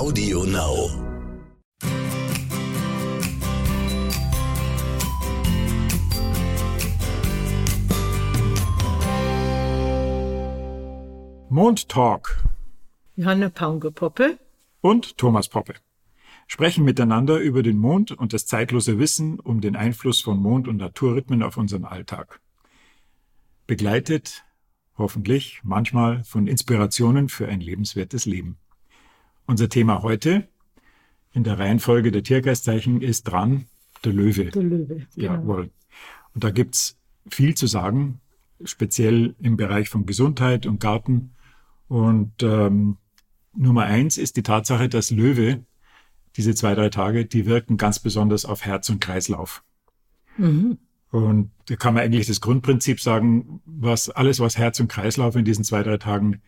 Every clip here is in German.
Audio Now. Mond Talk Johanna Paunger-Poppe und Thomas Poppe sprechen miteinander über den Mond und das zeitlose Wissen um den Einfluss von Mond- und Naturrhythmen auf unseren Alltag. Begleitet hoffentlich manchmal von Inspirationen für ein lebenswertes Leben. Unser Thema heute in der Reihenfolge der Tiergeistzeichen ist dran der Löwe. Der Löwe. Genau. Jawohl. Und da gibt's viel zu sagen, speziell im Bereich von Gesundheit und Garten. Und ähm, Nummer eins ist die Tatsache, dass Löwe diese zwei, drei Tage, die wirken ganz besonders auf Herz und Kreislauf. Mhm. Und da kann man eigentlich das Grundprinzip sagen, was alles, was Herz und Kreislauf in diesen zwei, drei Tagen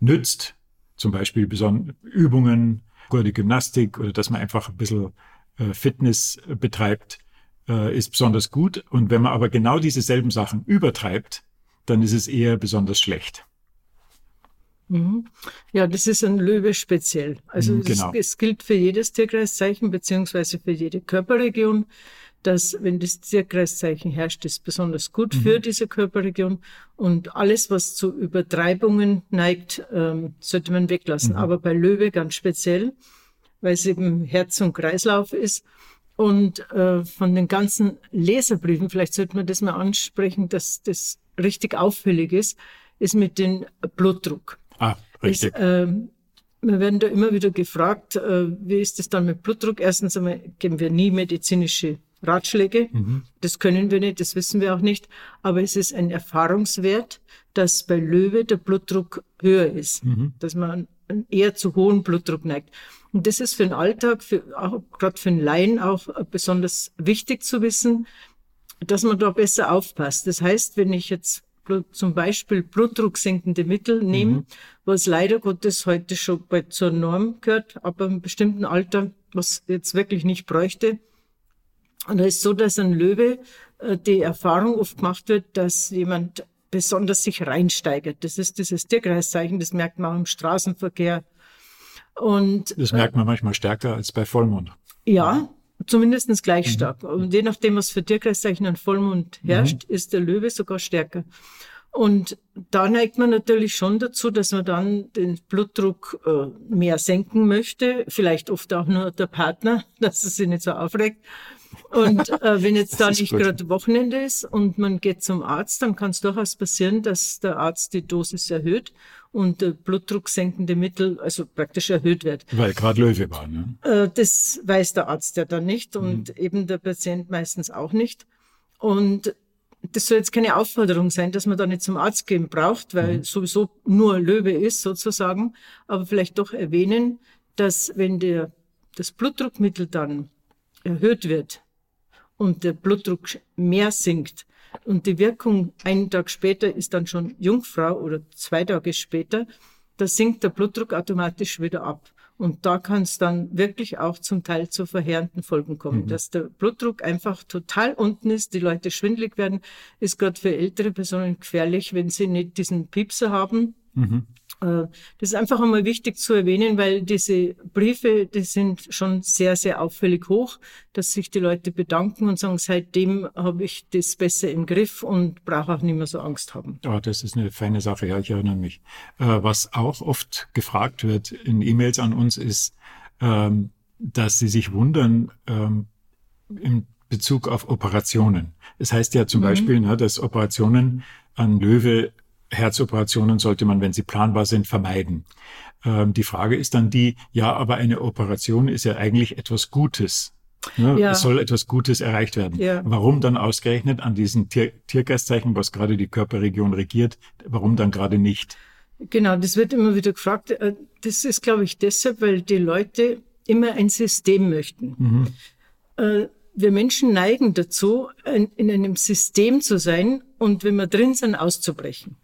nützt, zum Beispiel beson Übungen, gute Gymnastik oder dass man einfach ein bisschen äh, Fitness betreibt, äh, ist besonders gut. Und wenn man aber genau diese selben Sachen übertreibt, dann ist es eher besonders schlecht. Mhm. Ja, das ist ein Löwe speziell. Also Mhm, es, genau. es gilt für jedes Tierkreiszeichen beziehungsweise für jede Körperregion, dass wenn das Tierkreiszeichen herrscht, ist besonders gut für diese Körperregion und alles, was zu Übertreibungen neigt, ähm, sollte man weglassen. Aber bei Löwe ganz speziell, weil es eben Herz und Kreislauf ist. Und äh, von den ganzen Leserbriefen, vielleicht sollte man das mal ansprechen, dass das richtig auffällig ist, ist mit dem Blutdruck. Ah, richtig. Ist, ähm, wir werden da immer wieder gefragt, äh, wie ist es dann mit Blutdruck? Erstens einmal geben wir nie medizinische Ratschläge. Das können wir nicht, das wissen wir auch nicht. Aber es ist ein Erfahrungswert, dass bei Löwe der Blutdruck höher ist, dass man eher zu hohen Blutdruck neigt. Und das ist für den Alltag, für, auch gerade für den Laien auch besonders wichtig zu wissen, dass man da besser aufpasst. Das heißt, wenn ich jetzt zum Beispiel blutdrucksenkende Mittel nehme, was leider Gottes heute schon bald zur Norm gehört, aber im bestimmten Alter, was jetzt wirklich nicht bräuchte. Und da ist so, dass ein Löwe äh, die Erfahrung oft gemacht wird, dass jemand besonders sich reinsteigert. Das ist dieses Tierkreiszeichen, das merkt man auch im Straßenverkehr. Und Das merkt man manchmal stärker als bei Vollmond. ja, zumindestens gleich stark. Und je nachdem, was für Tierkreiszeichen an Vollmond herrscht, ist der Löwe sogar stärker. Und da neigt man natürlich schon dazu, dass man dann den Blutdruck äh, mehr senken möchte. Vielleicht oft auch nur der Partner, dass es sich nicht so aufregt. Und äh, wenn jetzt da nicht gerade Wochenende ist und man geht zum Arzt, dann kann es durchaus passieren, dass der Arzt die Dosis erhöht und der blutdrucksenkende Mittel also praktisch erhöht wird. Weil gerade Löwe war. Ne? Äh, Das weiß der Arzt ja dann nicht und eben der Patient meistens auch nicht. Und das soll jetzt keine Aufforderung sein, dass man da nicht zum Arzt gehen braucht, weil sowieso nur Löwe ist sozusagen. Aber vielleicht doch erwähnen, dass wenn der, das Blutdruckmittel dann erhöht wird und der Blutdruck mehr sinkt und die Wirkung einen Tag später ist dann schon Jungfrau oder zwei Tage später, da sinkt der Blutdruck automatisch wieder ab. Und da kann es dann wirklich auch zum Teil zu verheerenden Folgen kommen, dass der Blutdruck einfach total unten ist, die Leute schwindelig werden, ist gerade für ältere Personen gefährlich, wenn sie nicht diesen Piepser haben. Äh, Das ist einfach einmal wichtig zu erwähnen, weil diese Briefe, die sind schon sehr, sehr auffällig hoch, dass sich die Leute bedanken und sagen, seitdem habe ich das besser im Griff und brauche auch nicht mehr so Angst haben. Ja, das ist eine feine Sache, ja, ich erinnere mich. Äh, was auch oft gefragt wird in E-Mails an uns ist, ähm, dass sie sich wundern ähm, in Bezug auf Operationen. Es heißt ja zum Beispiel, ne, dass Operationen an Löwe, Herzoperationen sollte man, wenn sie planbar sind, vermeiden. Ähm, die Frage ist dann die, ja, aber eine Operation ist ja eigentlich etwas Gutes. Ne? Ja. Es soll etwas Gutes erreicht werden. Ja. Warum dann ausgerechnet an diesen Tier Tiergeistzeichen, was gerade die Körperregion regiert, warum dann gerade nicht? Genau, das wird immer wieder gefragt. Äh, Das ist, glaube ich, deshalb, weil die Leute immer ein System möchten. Äh, Wir Menschen neigen dazu, in einem System zu sein und wenn wir drin sind, auszubrechen.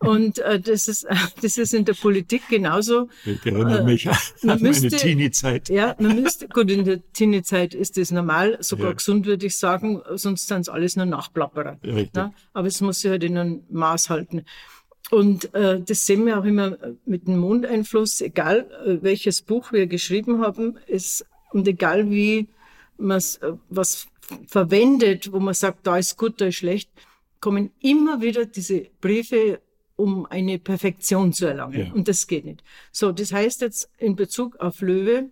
Und äh, das, ist, das ist in der Politik genauso. Ich erinnere mich an man meine müsste- Teenie-Zeit. Ja, man müsste, gut, in der Teenie-Zeit ist das normal, sogar Ja. gesund, würde ich sagen, sonst sind es alles nur Nachplapperer. Ne? Aber es muss sich halt in einem Maß halten. Und äh, das sehen wir auch immer mit dem Mondeinfluss, egal äh, welches Buch wir geschrieben haben, ist, und egal wie man äh, was verwendet, wo man sagt, da ist gut, da ist schlecht, kommen immer wieder diese Briefe, um eine Perfektion zu erlangen. Ja. Und das geht nicht. So, das heißt jetzt in Bezug auf Löwe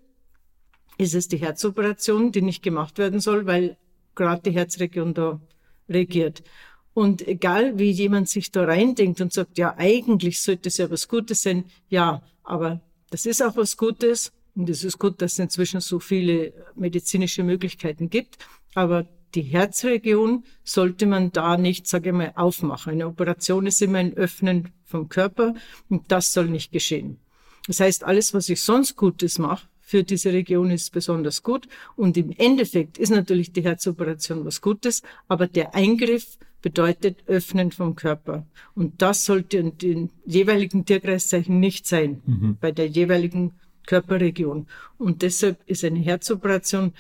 ist es die Herzoperation, die nicht gemacht werden soll, weil gerade die Herzregion da regiert. Und egal, wie jemand sich da reindenkt und sagt, ja, eigentlich sollte es ja was Gutes sein, ja, aber das ist auch was Gutes. Und es ist gut, dass es inzwischen so viele medizinische Möglichkeiten gibt. Aber die Herzregion sollte man da nicht, sage ich mal, aufmachen. Eine Operation ist immer ein Öffnen vom Körper und das soll nicht geschehen. Das heißt, alles, was ich sonst Gutes mache, für diese Region ist besonders gut. Und im Endeffekt ist natürlich die Herzoperation was Gutes, aber der Eingriff bedeutet Öffnen vom Körper. Und das sollte in den jeweiligen Tierkreiszeichen nicht sein, mhm. bei der jeweiligen Körperregion. Und deshalb ist eine Herzoperation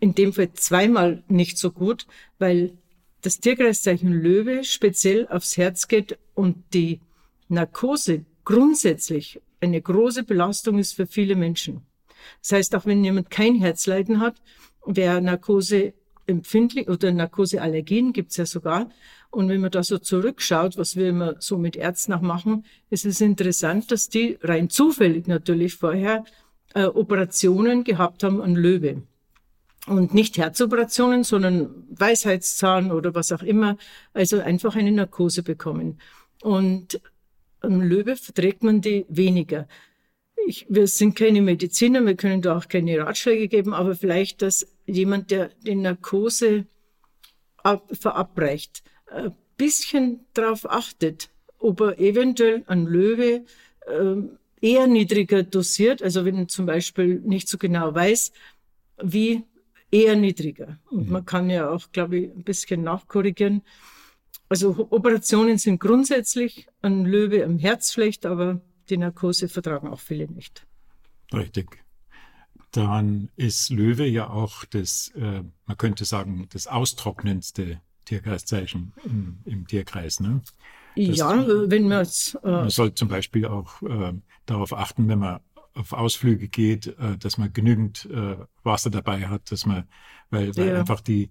in dem Fall zweimal nicht so gut, weil das Tierkreiszeichen Löwe speziell aufs Herz geht und die Narkose grundsätzlich eine große Belastung ist für viele Menschen. Das heißt, auch wenn jemand kein Herzleiden hat, wer Narkose empfindlich oder Narkoseallergien gibt's ja sogar. Und wenn man da so zurückschaut, was wir immer so mit Ärzten auch machen, ist es interessant, dass die rein zufällig natürlich vorher äh, Operationen gehabt haben an Löwe. Und nicht Herzoperationen, sondern Weisheitszahn oder was auch immer. Also einfach eine Narkose bekommen. Und am Löwe verträgt man die weniger. Ich, wir sind keine Mediziner, wir können da auch keine Ratschläge geben, aber vielleicht, dass jemand, der die Narkose ab, verabreicht, ein bisschen darauf achtet, ob er eventuell an Löwe äh, eher niedriger dosiert, also wenn er zum Beispiel nicht so genau weiß, wie eher niedriger. Und mhm. man kann ja auch, glaube ich, ein bisschen nachkorrigieren. Also Operationen sind grundsätzlich an Löwe am Herz schlecht, aber die Narkose vertragen auch viele nicht. Richtig. Dann ist Löwe ja auch das, äh, man könnte sagen, das austrocknendste Tierkreiszeichen im, im Tierkreis. Ne? Das, ja, wenn man es. Äh, man soll zum Beispiel auch äh, darauf achten, wenn man auf Ausflüge geht, äh, dass man genügend äh, Wasser dabei hat, dass man, weil, weil ja. einfach die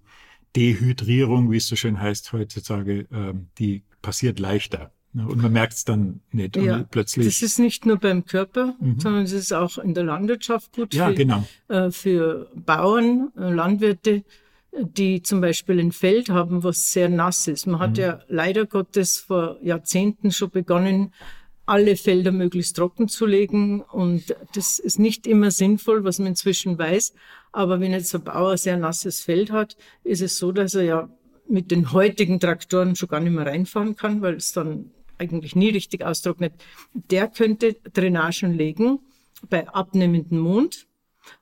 Dehydrierung, wie es so schön heißt heutzutage, äh, die passiert leichter. Und man merkt es dann nicht. Ja, plötzlich. Das ist nicht nur beim Körper, mhm. sondern es ist auch in der Landwirtschaft gut. Ja, für, genau. Äh, für Bauern, äh, Landwirte, die zum Beispiel ein Feld haben, was sehr nass ist. Man hat mhm. ja leider Gottes vor Jahrzehnten schon begonnen, alle Felder möglichst trocken zu legen. Und das ist nicht immer sinnvoll, was man inzwischen weiß. Aber wenn jetzt ein Bauer sehr nasses Feld hat, ist es so, dass er ja mit den heutigen Traktoren schon gar nicht mehr reinfahren kann, weil es dann eigentlich nie richtig austrocknet, der könnte Drainagen legen bei abnehmendem Mond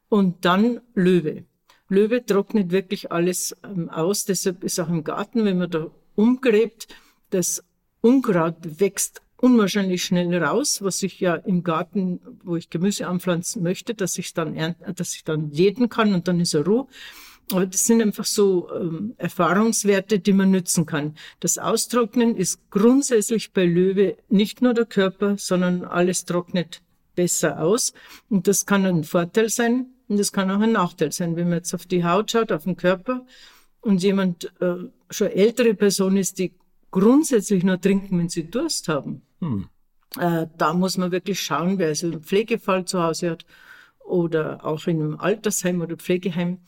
und dann Löwe. Löwe trocknet wirklich alles ähm, aus, deshalb ist auch im Garten, wenn man da umgräbt, das Unkraut wächst unwahrscheinlich schnell raus, was ich ja im Garten, wo ich Gemüse anpflanzen möchte, dass ich dann ernten, dass ich dann jäten kann und dann ist er roh. Aber das sind einfach so ähm, Erfahrungswerte, die man nützen kann. Das Austrocknen ist grundsätzlich bei Löwe nicht nur der Körper, sondern alles trocknet besser aus. Und das kann ein Vorteil sein und das kann auch ein Nachteil sein. Wenn man jetzt auf die Haut schaut, auf den Körper und jemand äh, schon ältere Person ist, die grundsätzlich nur trinken, wenn sie Durst haben. Hm. Äh, da muss man wirklich schauen, wer also einen Pflegefall zu Hause hat oder auch in einem Altersheim oder Pflegeheim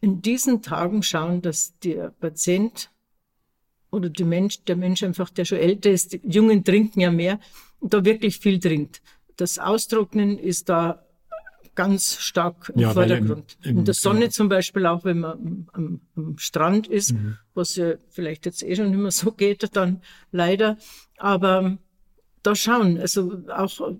in diesen Tagen schauen, dass der Patient oder der Mensch, der Mensch einfach, der schon älter ist, die Jungen trinken ja mehr, da wirklich viel trinkt. Das Austrocknen ist da ganz stark im ja, Vordergrund. Im, im, in der Sonne genau. zum Beispiel auch, wenn man am, am Strand ist, mhm. was ja vielleicht jetzt eh schon immer so geht, dann leider. Aber da schauen, also auch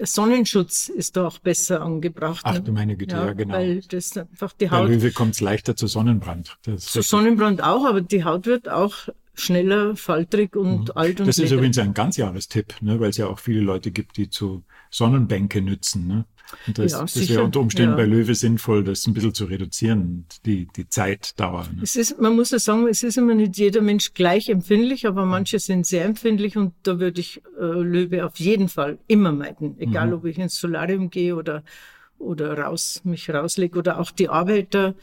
Sonnenschutz ist da auch besser angebracht. Ach ne? du meine Güte, ja, ja genau. Weil das einfach die Haut. Bei Löwe kommt es leichter zu Sonnenbrand. Das zu Sonnenbrand auch, aber die Haut wird auch schneller, faltrig und mhm. alt und Das ist übrigens ein Ganzjahrestipp, ne, weil es ja auch viele Leute gibt, die zu Sonnenbänke nützen. Ne? Und das, ja, das wäre unter Umständen ja. bei Löwe sinnvoll, das ein bisschen zu reduzieren, die, die Zeitdauer. Ne? Es ist, man muss ja sagen, es ist immer nicht jeder Mensch gleich empfindlich, aber manche sind sehr empfindlich und da würde ich äh, Löwe auf jeden Fall immer meiden. Egal, mhm. ob ich ins Solarium gehe oder, oder raus, mich rauslege oder auch die Arbeiter,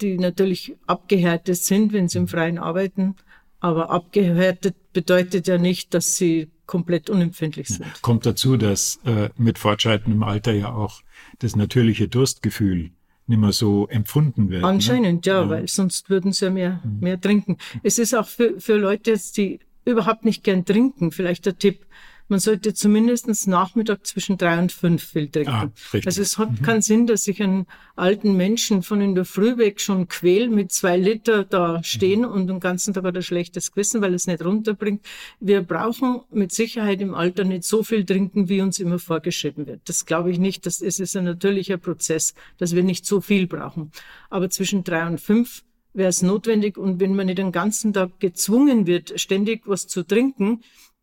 die natürlich abgehärtet sind, wenn sie im mhm. Freien arbeiten. Aber abgehärtet bedeutet ja nicht, dass sie komplett unempfindlich sind. Ja, kommt dazu, dass äh, mit fortschreitendem Alter ja auch das natürliche Durstgefühl nicht mehr so empfunden wird. Ne? Anscheinend, ne? ja, ja, weil sonst würden sie ja mehr, mhm. mehr trinken. Es ist auch für, für Leute jetzt, die überhaupt nicht gern trinken, vielleicht der Tipp, man sollte zumindest Nachmittag zwischen drei und fünf viel trinken. Ah, also es hat mhm. keinen Sinn, dass ich einen alten Menschen von in der Früh weg schon quäl mit zwei Liter da stehen mhm. und den ganzen Tag hat er schlechtes Gewissen, weil es nicht runterbringt. Wir brauchen mit Sicherheit im Alter nicht so viel trinken, wie uns immer vorgeschrieben wird. Das glaube ich nicht. Das ist, ist ein natürlicher Prozess, dass wir nicht so viel brauchen. Aber zwischen drei und fünf wäre es notwendig. Und wenn man nicht den ganzen Tag gezwungen wird, ständig was zu trinken,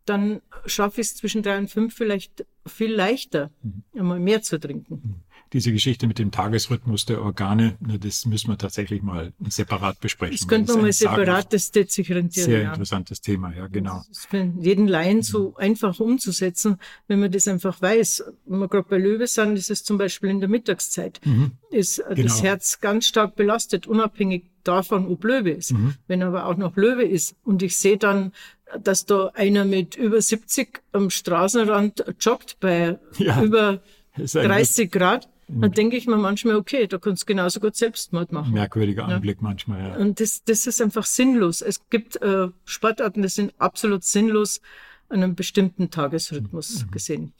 dann schaffe ich es zwischen drei und fünf vielleicht viel leichter, mhm. einmal mehr zu trinken. Mhm. Diese Geschichte mit dem Tagesrhythmus der Organe, das müssen wir tatsächlich mal separat besprechen. Das könnte man mal separat, das steht sich rentieren. Sehr ja. interessantes Thema, ja, genau. Das ist für jeden Laien so mhm. einfach umzusetzen, wenn man das einfach weiß. Wenn wir gerade bei Löwe sind, ist es zum Beispiel in der Mittagszeit, mhm. ist genau. das Herz ganz stark belastet, unabhängig davon, ob Löwe ist. Mhm. Wenn aber auch noch Löwe ist und ich sehe dann, dass da einer mit über 70 am Straßenrand joggt bei ja, über 30 Grad, dann denke ich mir manchmal, okay, da kannst du genauso gut Selbstmord machen. Merkwürdiger Anblick ja. manchmal, ja. Und das, das ist einfach sinnlos. Es gibt äh, Sportarten, die sind absolut sinnlos an einem bestimmten Tagesrhythmus mhm. gesehen.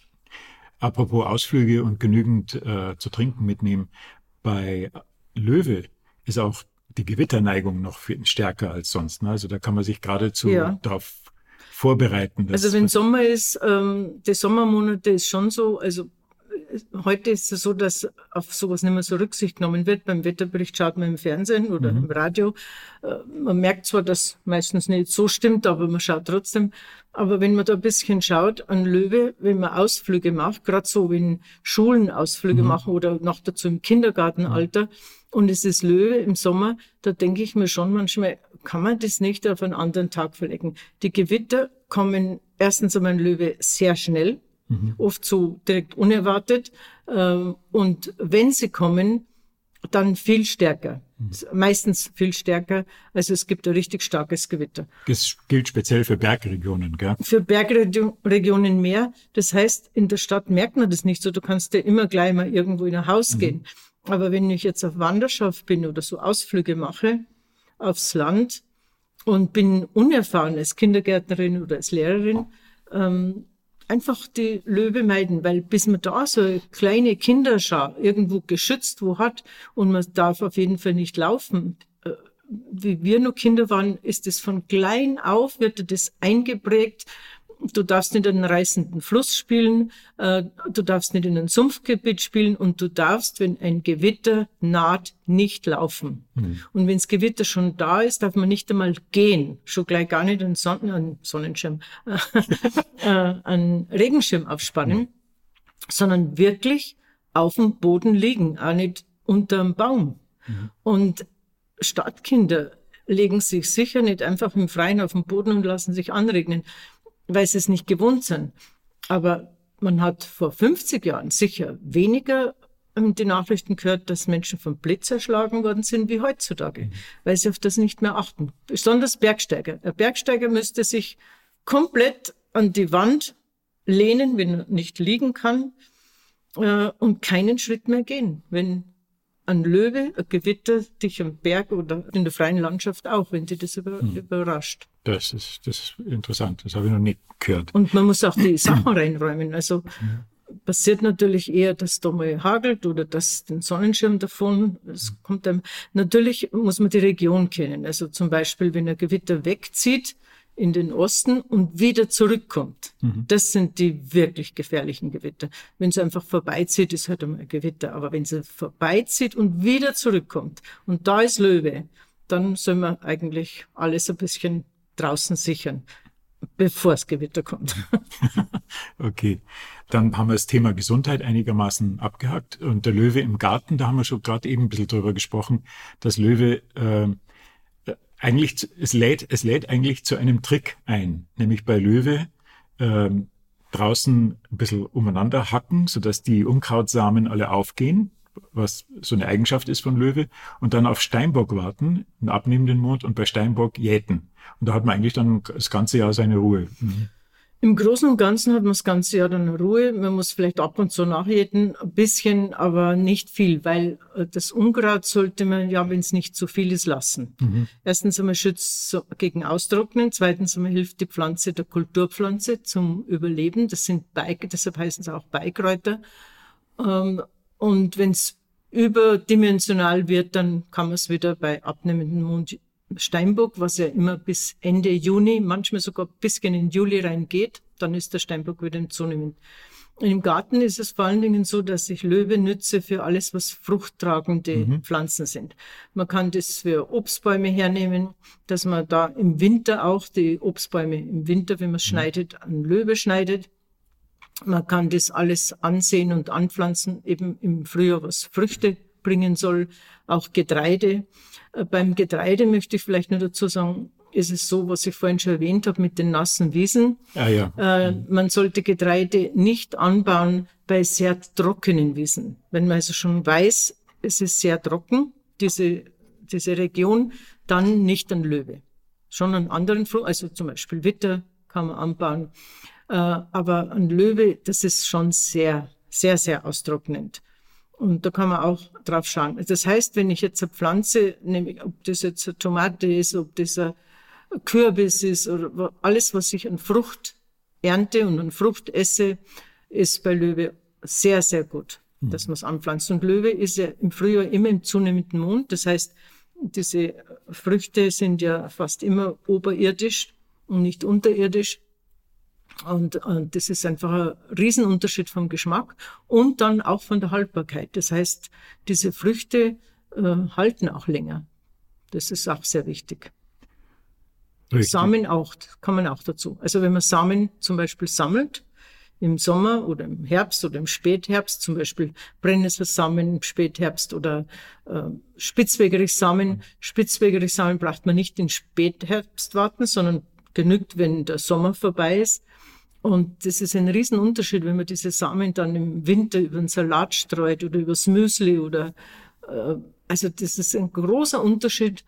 Apropos Ausflüge und genügend äh, zu trinken mitnehmen. Bei Löwe ist auch die Gewitterneigung noch viel stärker als sonst. Ne? Also da kann man sich geradezu ja. darauf vorbereiten. Also wenn Sommer ist, ähm, die Sommermonate ist schon so, also heute ist es so, dass auf sowas nicht mehr so Rücksicht genommen wird. Beim Wetterbericht schaut man im Fernsehen oder mhm. im Radio. Äh, man merkt zwar, dass meistens nicht so stimmt, aber man schaut trotzdem. Aber wenn man da ein bisschen schaut an Löwe, wenn man Ausflüge macht, gerade so wenn Schulen Ausflüge mhm. machen oder noch dazu im Kindergartenalter, mhm und es ist Löwe im Sommer, da denke ich mir schon manchmal, kann man das nicht auf einen anderen Tag verlegen. Die Gewitter kommen erstens einmal in Löwe sehr schnell, mhm. oft so direkt unerwartet. Ähm, und wenn sie kommen, dann viel stärker. Mhm. Meistens viel stärker. Also es gibt ein richtig starkes Gewitter. Das gilt speziell für Bergregionen, gell? Für Bergregionen mehr. Das heißt, in der Stadt merkt man das nicht so. Du kannst ja immer gleich mal irgendwo in ein Haus mhm. gehen. Aber wenn ich jetzt auf Wanderschaft bin oder so Ausflüge mache aufs Land und bin unerfahren als Kindergärtnerin oder als Lehrerin, ähm, einfach die Löwe meiden, weil bis man da so eine kleine Kinderschar irgendwo geschützt wo hat und man darf auf jeden Fall nicht laufen. Äh, wie wir noch Kinder waren, ist es von klein auf, wird das eingeprägt du darfst nicht in einen reißenden Fluss spielen, äh, du darfst nicht in ein Sumpfgebiet spielen und du darfst, wenn ein Gewitter naht, nicht laufen. Mhm. Und wenns Gewitter schon da ist, darf man nicht einmal gehen, schon gleich gar nicht einen, Sonnen einen Sonnenschirm, äh, einen Regenschirm aufspannen, mhm. sondern wirklich auf dem Boden liegen, auch nicht unterm Baum. Mhm. Und Stadtkinder legen sich sicher nicht einfach im Freien auf den Boden und lassen sich anregnen weil sie es nicht gewohnt sind. Aber man hat vor 50 Jahren sicher weniger ähm, die Nachrichten gehört, dass Menschen vom Blitz erschlagen worden sind wie heutzutage, mhm. weil sie auf das nicht mehr achten. Besonders Bergsteiger. Ein Bergsteiger müsste sich komplett an die Wand lehnen, wenn er nicht liegen kann, äh, und keinen Schritt mehr gehen, wenn ein Löwe, ein Gewitter dich am Berg oder in der freien Landschaft auch, wenn dich das über, hm. überrascht. Das ist, das ist interessant, das habe ich noch nicht gehört. Und man muss auch die Sachen reinräumen. Also passiert natürlich eher, dass da mal hagelt oder dass den Sonnenschirm davon, es kommt einem, natürlich muss man die Region kennen. Also zum Beispiel, wenn ein Gewitter wegzieht, in den Osten und wieder zurückkommt. Mhm. Das sind die wirklich gefährlichen Gewitter. Wenn sie einfach vorbeizieht, ist halt einmal ein Gewitter. Aber wenn sie vorbeizieht und wieder zurückkommt und da ist Löwe, dann soll man eigentlich alles ein bisschen draußen sichern, bevor das Gewitter kommt. okay, dann haben wir das Thema Gesundheit einigermaßen abgehakt. Und der Löwe im Garten, da haben wir schon gerade eben ein bisschen drüber gesprochen, dass Löwe äh, eigentlich, es lädt, es lädt eigentlich zu einem Trick ein, nämlich bei Löwe äh, draußen ein bisschen umeinander hacken, sodass die Unkrautsamen alle aufgehen, was so eine Eigenschaft ist von Löwe, und dann auf Steinbock warten, einen abnehmenden Mond und bei Steinbock jäten. Und da hat man eigentlich dann das ganze Jahr seine Ruhe. Mhm. Im Großen und Ganzen hat man das ganze Jahr dann Ruhe. Man muss vielleicht ab und zu nachjäten, ein bisschen, aber nicht viel, weil äh, das Unkraut sollte man ja, wenn es nicht zu viel ist, lassen. Mhm. Erstens einmal schützt gegen Austrocknen, zweitens einmal hilft die Pflanze der Kulturpflanze zum Überleben. Das sind Beig, deshalb heißen sie auch Beikräuter. Ähm, und wenn es überdimensional wird, dann kann man es wieder bei abnehmendem Mond Steinbock, was ja immer bis Ende Juni, manchmal sogar bis in den Juli reingeht, dann ist der Steinbock wieder im Zunehmend. Und Im Garten ist es vor allen Dingen so, dass ich Löwe nütze für alles, was fruchttragende mhm. Pflanzen sind. Man kann das für Obstbäume hernehmen, dass man da im Winter auch die Obstbäume im Winter, wenn man mhm. schneidet, an Löwe schneidet. Man kann das alles ansehen und anpflanzen, eben im Frühjahr, was Früchte bringen soll, auch Getreide. Äh, beim Getreide möchte ich vielleicht nur dazu sagen, ist es so, was ich vorhin schon erwähnt habe mit den nassen Wiesen. Ah, ja. Äh, man sollte Getreide nicht anbauen bei sehr trockenen Wiesen. Wenn man also schon weiß, es ist sehr trocken, diese, diese Region, dann nicht an Löwe. Schon an anderen Frucht, also zum Beispiel Witter kann man anbauen. Äh, aber an Löwe, das ist schon sehr, sehr, sehr austrocknend. Und da kann man auch drauf schauen. Das heißt, wenn ich jetzt eine Pflanze nehme, ob das jetzt eine Tomate ist, ob das ein Kürbis ist oder alles, was ich an Frucht ernte und an Frucht esse, ist bei Löwe sehr, sehr gut, mhm. dass man es anpflanzt. Und Löwe ist ja im Frühjahr immer im zunehmenden Mond. Das heißt, diese Früchte sind ja fast immer oberirdisch und nicht unterirdisch. Und, und das ist einfach ein Riesenunterschied vom Geschmack und dann auch von der Haltbarkeit. Das heißt, diese Früchte äh, halten auch länger. Das ist auch sehr wichtig. Richtig. Samen auch, kann man auch dazu. Also wenn man Samen zum Beispiel sammelt, im Sommer oder im Herbst oder im Spätherbst, zum Beispiel Brennnesselsamen im Spätherbst oder äh, Spitzwegerichsamen. Spitzwegerichsamen braucht man nicht in Spätherbst warten, sondern genügt, wenn der Sommer vorbei ist. Und das ist ein Riesenunterschied, wenn man diese Samen dann im Winter über den Salat streut oder übers Müsli oder äh, also das ist ein großer Unterschied,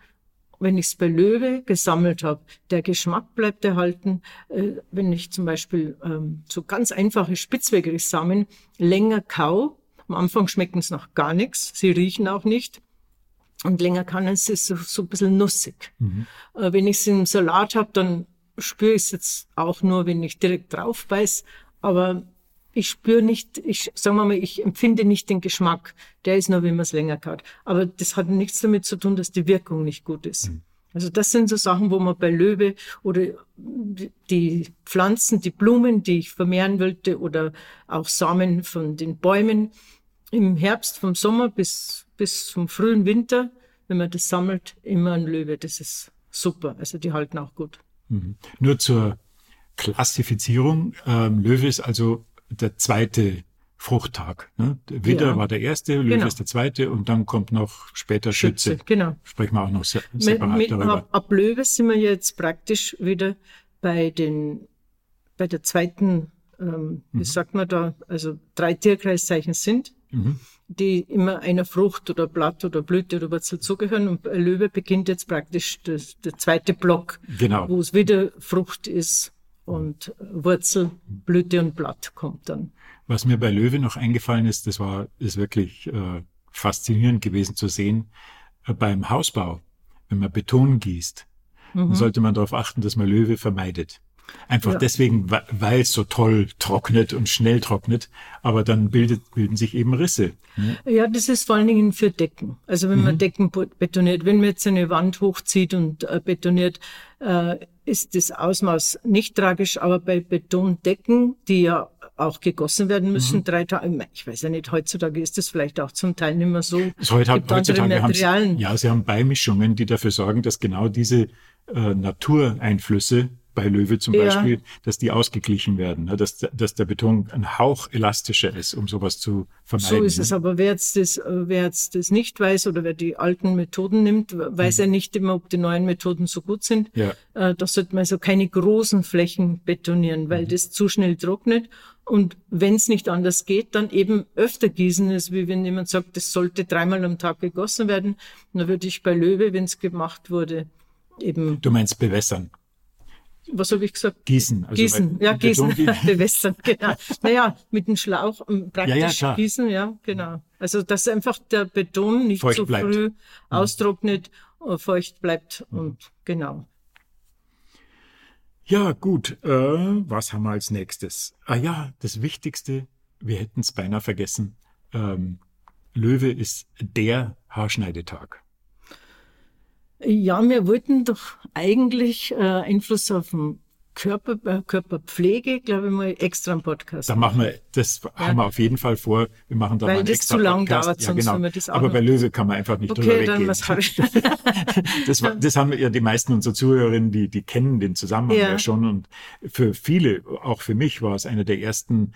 wenn ich es bei Löwe gesammelt habe. Der Geschmack bleibt erhalten. Äh, wenn ich zum Beispiel ähm, so ganz einfache Spitzwegerich-Samen länger kau, am Anfang schmecken es noch gar nichts, sie riechen auch nicht. Und länger kann es so, so ein bisschen nussig. Mhm. Äh, wenn ich es im Salat habe, dann spüre ich es jetzt auch nur, wenn ich direkt drauf beiß. Aber ich spüre nicht, ich sagen wir mal, ich empfinde nicht den Geschmack. Der ist nur, wenn man es länger kaut. Aber das hat nichts damit zu tun, dass die Wirkung nicht gut ist. Mhm. Also das sind so Sachen, wo man bei Löwe oder die Pflanzen, die Blumen, die ich vermehren wollte oder auch Samen von den Bäumen im Herbst, vom Sommer bis, bis zum frühen Winter, wenn man das sammelt, immer ein Löwe. Das ist super. Also die halten auch gut. Mhm. Nur zur Klassifizierung. Ähm, Löwe ist also der zweite Fruchttag. Ne? Widder ja. war der erste, Löwe genau. ist der zweite und dann kommt noch später Schütze. Schütze. Genau. Sprechen wir auch noch se separat mit, darüber. Ab, ab Löwe sind wir jetzt praktisch wieder bei den bei der zweiten, ähm, mhm. wie sagt man da, also drei Tierkreiszeichen sind. Mhm die immer einer Frucht oder Blatt oder Blüte oder Wurzel zugehören. Und bei Löwe beginnt jetzt praktisch das, der zweite Block, genau. wo es wieder Frucht ist und Wurzel, Blüte und Blatt kommt dann. Was mir bei Löwe noch eingefallen ist, das war ist wirklich äh, faszinierend gewesen zu sehen äh, beim Hausbau, wenn man Beton gießt, mhm. sollte man darauf achten, dass man Löwe vermeidet. Einfach ja. deswegen, weil es so toll trocknet und schnell trocknet, aber dann bildet, bilden sich eben Risse. Ne? Ja, das ist vor allen Dingen für Decken. Also wenn mhm. man Decken betoniert, wenn man jetzt eine Wand hochzieht und äh, betoniert, äh, ist das Ausmaß nicht tragisch, aber bei Betondecken, die ja auch gegossen werden müssen, mhm. drei Tage. Ich weiß ja nicht, heutzutage ist das vielleicht auch zum Teil nicht mehr so. Also heute, Gibt heutzutage haben sie, ja, sie haben Beimischungen, die dafür sorgen, dass genau diese äh, Natureinflüsse bei Löwe zum Beispiel, ja. dass die ausgeglichen werden, ne? dass, dass der Beton ein Hauch elastischer ist, um sowas zu vermeiden. So ist ne? es, aber wer jetzt, das, wer jetzt das nicht weiß oder wer die alten Methoden nimmt, weiß mhm. ja nicht immer, ob die neuen Methoden so gut sind. Ja. Äh, da sollte man also keine großen Flächen betonieren, weil mhm. das zu schnell trocknet. Und wenn es nicht anders geht, dann eben öfter gießen. ist, wie wenn jemand sagt, das sollte dreimal am Tag gegossen werden. Dann würde ich bei Löwe, wenn es gemacht wurde, eben. Du meinst bewässern? Was habe ich gesagt? Gießen. Also gießen, ja, gießen, bewässern, genau. Naja, mit dem Schlauch ähm, praktisch ja, ja, gießen, ja, genau. Also, dass einfach der Beton nicht feucht so bleibt. früh mhm. austrocknet, äh, feucht bleibt mhm. und genau. Ja, gut. Äh, was haben wir als nächstes? Ah ja, das Wichtigste, wir hätten es beinahe vergessen. Ähm, Löwe ist der Haarschneidetag. Ja, wir wollten doch eigentlich äh, Einfluss auf den Körper, äh, Körperpflege, glaube ich mal, extra einen Podcast. Da machen wir, das ja. haben wir auf jeden Fall vor. Wir machen da Weil mal einen das extra zu lang dauert, ja, sonst genau. wir das auch Aber bei Löwe kann man einfach nicht okay, drüber dann weggehen. Was ich? das, war, das haben ja die meisten unserer Zuhörerinnen, die, die kennen den Zusammenhang ja. ja schon. Und für viele, auch für mich, war es einer der ersten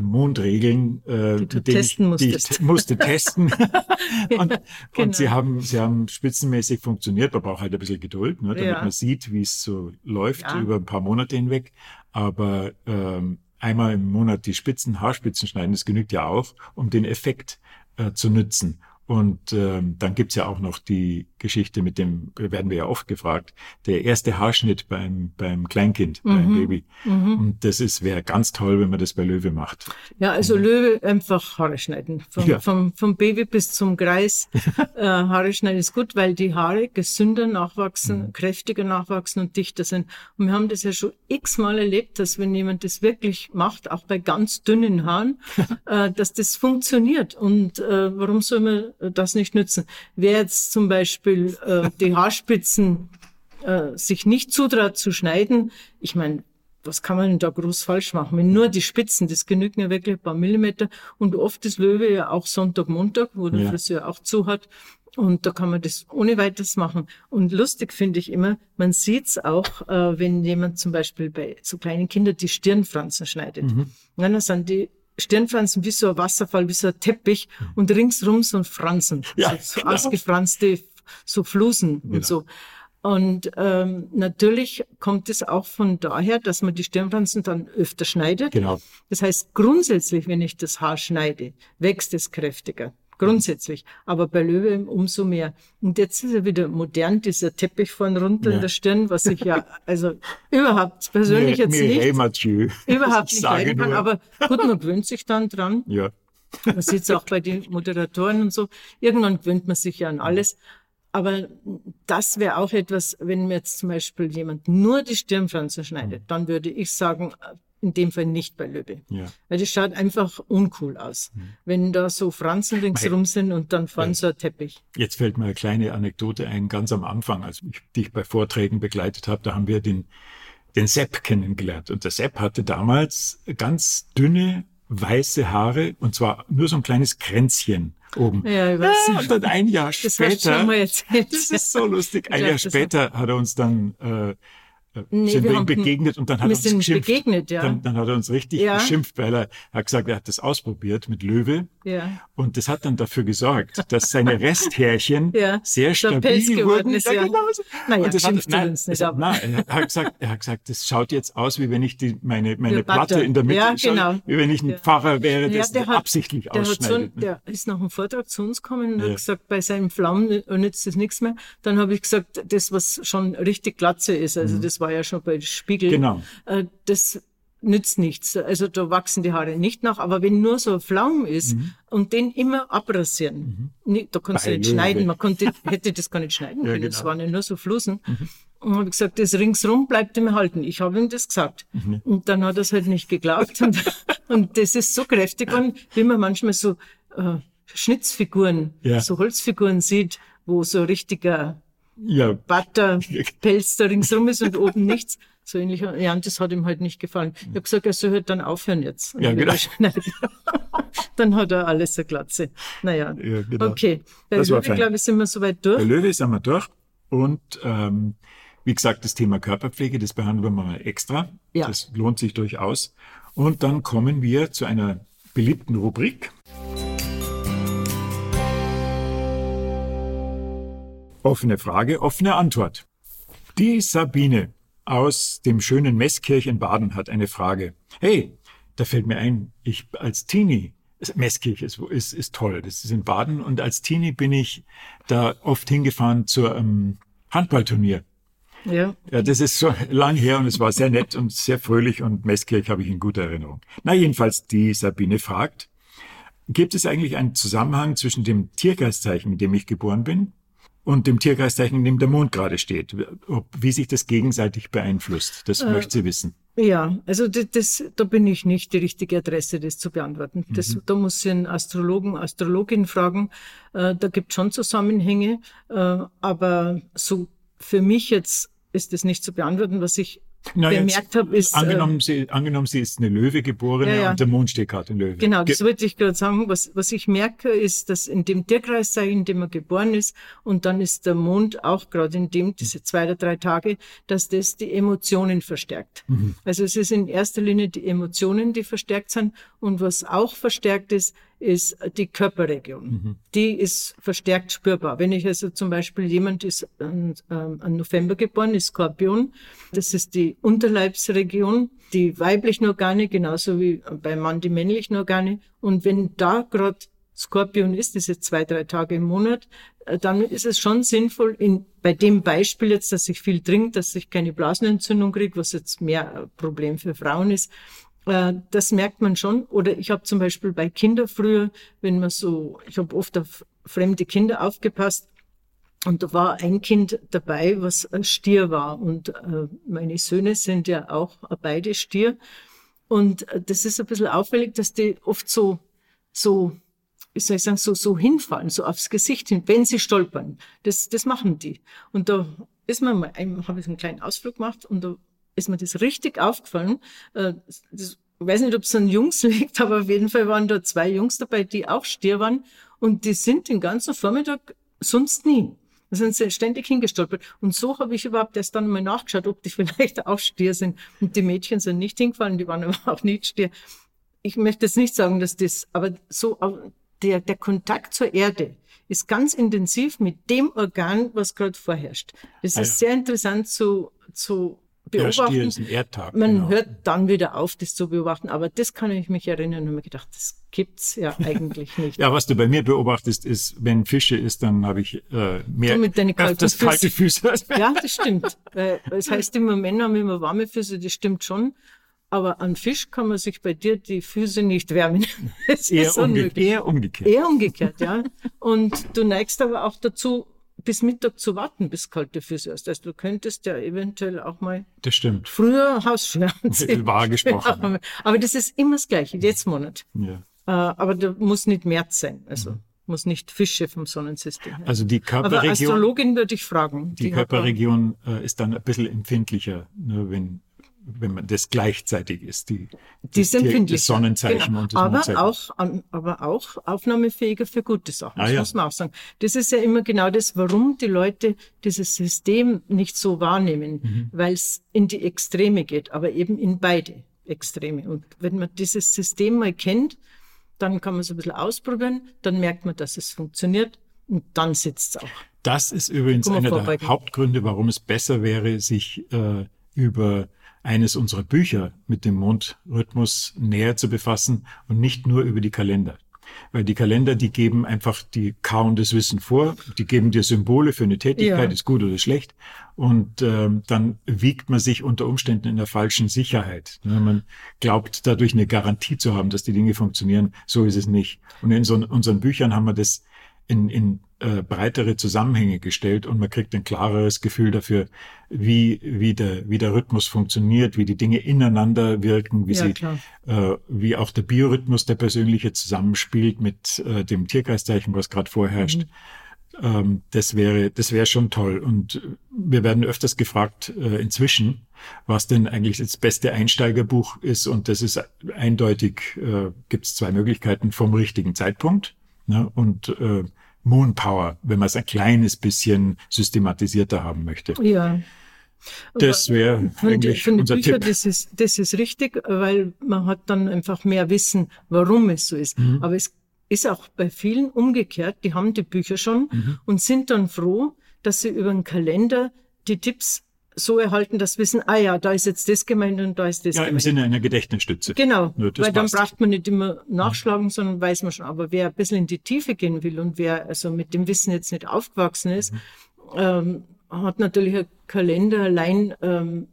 Mondregeln, äh, die du testen ich, die ich musste testen. und, genau. und sie haben, sie haben spitzenmäßig funktioniert. Man braucht halt ein bisschen Geduld, ne, damit ja. man sieht, wie es so läuft ja. über ein paar Monate hinweg. Aber ähm, einmal im Monat die Spitzen, Haarspitzen schneiden, das genügt ja auch, um den Effekt äh, zu nützen. Und ähm, dann gibt's ja auch noch die Geschichte mit dem, werden wir ja oft gefragt, der erste Haarschnitt beim, beim Kleinkind, mhm. beim Baby. Mhm. Und das ist wäre ganz toll, wenn man das bei Löwe macht. Ja, also mhm. Löwe einfach Haare schneiden. Vom, ja. vom, vom Baby bis zum Kreis. äh, Haare schneiden ist gut, weil die Haare gesünder nachwachsen, mhm. kräftiger nachwachsen und dichter sind. Und wir haben das ja schon x-mal erlebt, dass wenn jemand das wirklich macht, auch bei ganz dünnen Haaren, äh, dass das funktioniert. Und äh, warum soll man das nicht nützen. Wer jetzt zum Beispiel äh, die Haarspitzen äh, sich nicht zutraut zu schneiden, ich meine, was kann man denn da groß falsch machen? Wenn nur die Spitzen, das genügen ja wirklich ein paar Millimeter. Und oft ist Löwe ja auch Sonntag, Montag, wo der ja. Friseur auch zu hat. Und da kann man das ohne weiteres machen. Und lustig finde ich immer, man sieht's auch, äh, wenn jemand zum Beispiel bei so kleinen Kindern die Stirnfransen schneidet. Mhm. dann sind die Stirnfransen wie so ein Wasserfall, wie so ein Teppich und ringsrum so ein Fransen, ja, so, so genau. ausgefranste so Flusen genau. und so. Und ähm, natürlich kommt es auch von daher, dass man die Stirnfransen dann öfter schneidet. Genau. Das heißt, grundsätzlich, wenn ich das Haar schneide, wächst es kräftiger grundsätzlich. Aber bei Löwe umso mehr. Und jetzt ist er wieder modern, dieser Teppich von runter ja. in der Stirn, was ich ja, also überhaupt persönlich mir, jetzt mir nicht, überhaupt nicht leiden kann. Aber gut, man gewöhnt sich dann dran. Ja. Man sieht es auch bei den Moderatoren und so. Irgendwann gewöhnt man sich ja an alles. Aber das wäre auch etwas, wenn mir jetzt zum Beispiel jemand nur die Stirnfranse schneidet, dann würde ich sagen, in dem Fall nicht bei Löwe. Ja. Weil das schaut einfach uncool aus. Mhm. Wenn da so Franzen ringsrum sind und dann vorne ja. so ein Teppich. Jetzt fällt mir eine kleine Anekdote ein, ganz am Anfang, als ich dich bei Vorträgen begleitet habe, da haben wir den, den Sepp kennengelernt. Und der Sepp hatte damals ganz dünne, weiße Haare und zwar nur so ein kleines Kränzchen oben. Ja, ich weiß. Ja, und dann ein Jahr das später, das ist so lustig, ein Jahr später hat er uns dann äh, nee, sind wir ihm begegnet und dann hat er uns geschimpft. Begegnet, ja. dann, dann hat er uns richtig ja. geschimpft, weil er hat gesagt, er hat das ausprobiert mit Löwe. Ja. Und das hat dann dafür gesorgt, dass seine Resthärchen ja. sehr stabil wurden. Ist, ja, genau so. Naja, und das hat, nein, uns nicht, nein, er hat gesagt, er hat gesagt, das schaut jetzt aus, wie wenn ich die, meine, meine Platte in der Mitte, ja, genau. wie wenn ich ein Pfarrer wäre, der der hat, absichtlich der ausschneidet. So, der ist nach einem Vortrag zu uns gekommen und hat gesagt, bei seinem Flammen nützt das nichts mehr. Dann habe ich gesagt, das, was schon richtig Glatze ist, also mhm. das war ja schon bei Spiegel. Genau. Äh, das nützt nichts. Also da wachsen die Haare nicht nach. Aber wenn nur so ein Flaum ist mhm. und den immer abrasieren, mhm. da kannst du nicht schneiden. Man konnte, hätte das gar nicht schneiden können. Es genau. waren ja nur so Flusen. Mhm. Und habe gesagt, das ringsrum bleibt ihm halten. Ich habe ihm das gesagt. Mhm. Und dann hat er es halt nicht geglaubt. und, und das ist so kräftig, wie man manchmal so äh, Schnitzfiguren, ja. so Holzfiguren sieht, wo so richtiger ja. Butterpelz da ringsrum ist und oben nichts. So ähnlich. Ja, und das hat ihm halt nicht gefallen. Ich habe gesagt, er soll halt dann aufhören jetzt. Ja, genau. dann hat er alles eine Glatze. Naja, ja, genau. okay. Bei das Löwe, glaube ich, sind wir soweit durch. Bei Löwe sind wir durch. Und ähm, wie gesagt, das Thema Körperpflege, das behandeln wir mal extra. Ja. Das lohnt sich durchaus. Und dann kommen wir zu einer beliebten Rubrik. Offene Frage, offene Antwort. Die Sabine aus dem schönen Meßkirch in Baden hat eine Frage. Hey, da fällt mir ein, ich als Teenie, Meßkirch ist, ist, ist toll, das ist in Baden und als Teenie bin ich da oft hingefahren zur ähm, Handballturnier. Ja. ja, das ist so lang her und es war sehr nett und sehr fröhlich und Meßkirch habe ich in guter Erinnerung. Na, jedenfalls, die Sabine fragt, gibt es eigentlich einen Zusammenhang zwischen dem Tierkreiszeichen, in dem ich geboren bin, und dem Tierkreiszeichen, in dem der Mond gerade steht. Ob, wie sich das gegenseitig beeinflusst, das äh, möchte sie wissen. Ja, also das, das, da bin ich nicht die richtige Adresse, das zu beantworten. Das, mhm. Da muss ich einen Astrologen, Astrologin fragen. Äh, da gibt schon Zusammenhänge, äh, aber so für mich jetzt ist das nicht zu beantworten. Was ich na, bemerkt habe, ist. Angenommen, äh, sie, angenommen, sie ist eine Löwe geborene ja, ja. und der Mond steht gerade in Löwe. Genau, das Ge wollte ich gerade sagen. Was, was ich merke, ist, dass in dem Tierkreiszeichen, in dem man geboren ist, und dann ist der Mond auch gerade in dem, diese zwei oder drei Tage, dass das die Emotionen verstärkt. Mhm. Also es ist in erster Linie die Emotionen, die verstärkt sind. Und was auch verstärkt ist, ist die Körperregion. Mhm. Die ist verstärkt spürbar. Wenn ich also zum Beispiel jemand ist an, ähm, an November geboren, ist Skorpion, das ist die Unterleibsregion, die weiblichen Organe, genauso wie beim Mann die männlichen Organe. Und wenn da gerade Skorpion ist, diese zwei, drei Tage im Monat, äh, dann ist es schon sinnvoll, in, bei dem Beispiel jetzt, dass ich viel trinke, dass ich keine Blasenentzündung kriege, was jetzt mehr ein Problem für Frauen ist, das merkt man schon. Oder ich habe zum Beispiel bei Kindern früher, wenn man so, ich habe oft auf fremde Kinder aufgepasst, und da war ein Kind dabei, was ein Stier war. Und äh, meine Söhne sind ja auch beide Stier. Und äh, das ist ein bisschen auffällig, dass die oft so, so, wie soll ich sagen, so, so hinfallen, so aufs Gesicht hin, wenn sie stolpern. Das, das machen die. Und da ist man mal, habe ich einen kleinen Ausflug gemacht und da ist mir das richtig aufgefallen. Äh, ich weiß nicht, ob es an Jungs liegt, aber auf jeden Fall waren da zwei Jungs dabei, die auch Stier waren und die sind den ganzen Vormittag sonst nie. Da sind sie ständig hingestolpert. Und so habe ich überhaupt erst dann mal nachgeschaut, ob die vielleicht auch Stier sind. Und die Mädchen sind nicht hingefallen, die waren aber auch nicht Stier. Ich möchte jetzt nicht sagen, dass das, aber so der, der Kontakt zur Erde ist ganz intensiv mit dem Organ, was gerade vorherrscht. Das ah ist sehr interessant zu, zu beobachten. Ist ein Erdtag, Man genau. hört dann wieder auf, das zu beobachten, aber das kann ich mich erinnern und mir gedacht, das gibt's ja eigentlich nicht. ja, was du bei mir beobachtest, ist, wenn Fische ist, dann habe ich äh, mehr du mit deine kalten das kalte Füße. ja, das stimmt. Das heißt immer, Männer haben immer warme Füße, das stimmt schon. Aber an Fisch kann man sich bei dir die Füße nicht wärmen. Das eher, umge eher umgekehrt. Eher umgekehrt, ja. Und du neigst aber auch dazu, bis Mittag zu warten, bis kalte Füße hast. Also du könntest ja eventuell auch mal. Das stimmt. Früher Hausschmerzen. Wahr gesprochen. aber das ist immer das Gleiche, jetzt Monat. Ja. Äh, aber da muss nicht März sein. Also. Mhm. Muss nicht Fische vom Sonnensystem. Her. Also die Körperregion. Aber Astrologin würde ich fragen. Die, die Körperregion äh, ist dann ein bisschen empfindlicher, ne, wenn wenn man das gleichzeitig ist, die, die die, das Sonnenzeichen genau. und das aber Mondzeichen. auch, aber auch aufnahmefähiger für gute Sachen. Ah, das ja. muss man auch sagen. Das ist ja immer genau das, warum die Leute dieses System nicht so wahrnehmen, mhm. weil es in die Extreme geht, aber eben in beide Extreme. Und wenn man dieses System mal kennt, dann kann man es ein bisschen ausprobieren, dann merkt man, dass es funktioniert und dann sitzt es auch. Das ist übrigens einer der Hauptgründe, warum es besser wäre, sich äh, über eines unserer Bücher mit dem Mondrhythmus näher zu befassen und nicht nur über die Kalender. Weil die Kalender, die geben einfach, die kauen das Wissen vor, die geben dir Symbole für eine Tätigkeit, ja. ist gut oder schlecht. Und ähm, dann wiegt man sich unter Umständen in der falschen Sicherheit. Ne, man glaubt dadurch eine Garantie zu haben, dass die Dinge funktionieren. So ist es nicht. Und in so, unseren Büchern haben wir das in, in äh, breitere Zusammenhänge gestellt und man kriegt ein klareres Gefühl dafür, wie, wie, der, wie der Rhythmus funktioniert, wie die Dinge ineinander wirken, wie, ja, sie, äh, wie auch der Biorhythmus, der persönliche zusammenspielt mit äh, dem Tierkreiszeichen, was gerade vorherrscht. Mhm. ähm, das wäre, das wäre schon toll. Und wir werden öfters gefragt äh, inzwischen, was denn eigentlich das beste Einsteigerbuch ist. Und das ist eindeutig, äh, gibt es zwei Möglichkeiten vom richtigen Zeitpunkt ne? und äh, Moonpower, wenn man es ein kleines bisschen systematisierter haben möchte. Ja. Das wäre eigentlich von unser Bücher, Tipp. Das ist, das ist richtig, weil man hat dann einfach mehr Wissen, warum es so ist. Mhm. Aber es ist auch bei vielen umgekehrt, die haben die Bücher schon Mhm. und sind dann froh, dass sie über den Kalender die Tipps so erhalten, sie wissen, ah ja, da ist jetzt das gemeint und da ist das Ja, im gemeint. Sinne einer Gedächtnisstütze. Genau, Ja, das weil dann passt. braucht man nicht immer nachschlagen, sondern weiß man schon. Aber wer ein bisschen in die Tiefe gehen will und wer also mit dem Wissen jetzt nicht aufgewachsen ist, ähm, hat natürlich ein Kalender allein, ähm,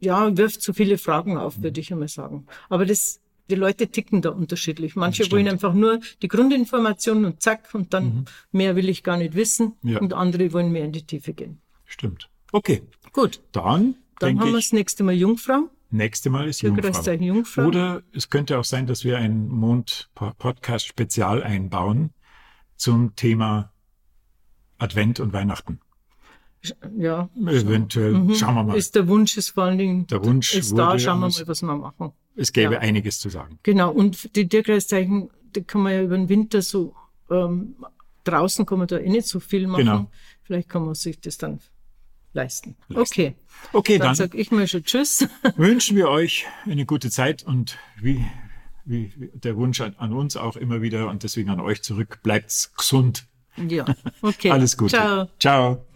ja, wirft zu viele Fragen auf, würde ich einmal sagen. Aber das, die Leute ticken da unterschiedlich. Manche Das wollen einfach nur die Grundinformationen und zack, und dann mehr will ich gar nicht wissen. Ja. Und andere wollen mehr in die Tiefe gehen. Stimmt. Okay, Gut, dann, dann haben wir das nächste Mal Jungfrau. nächste Mal ist Jungfrau. Jungfrau. Oder es könnte auch sein, dass wir ein Mond-Podcast-Spezial einbauen zum Thema Advent und Weihnachten. Ja, Eventuell, schauen wir mal. Mhm. ist der Wunsch ist vor allen Dingen Der Wunsch ist da, schauen wir mal, was wir machen. es gäbe ja. einiges zu sagen. Genau, und die Tierkreiszeichen, die kann man ja über den Winter so, ähm, draußen kann man da eh nicht so viel machen. Genau. Vielleicht kann man sich das dann leisten. Leisten. Okay, Okay, dann dann sag ich mal schon Tschüss. wünschen wir euch eine gute Zeit und wie, wie wie der Wunsch an, an uns auch immer wieder und deswegen an euch zurück, bleibt's gesund. ja, okay. Alles Gute. Ciao. Ciao.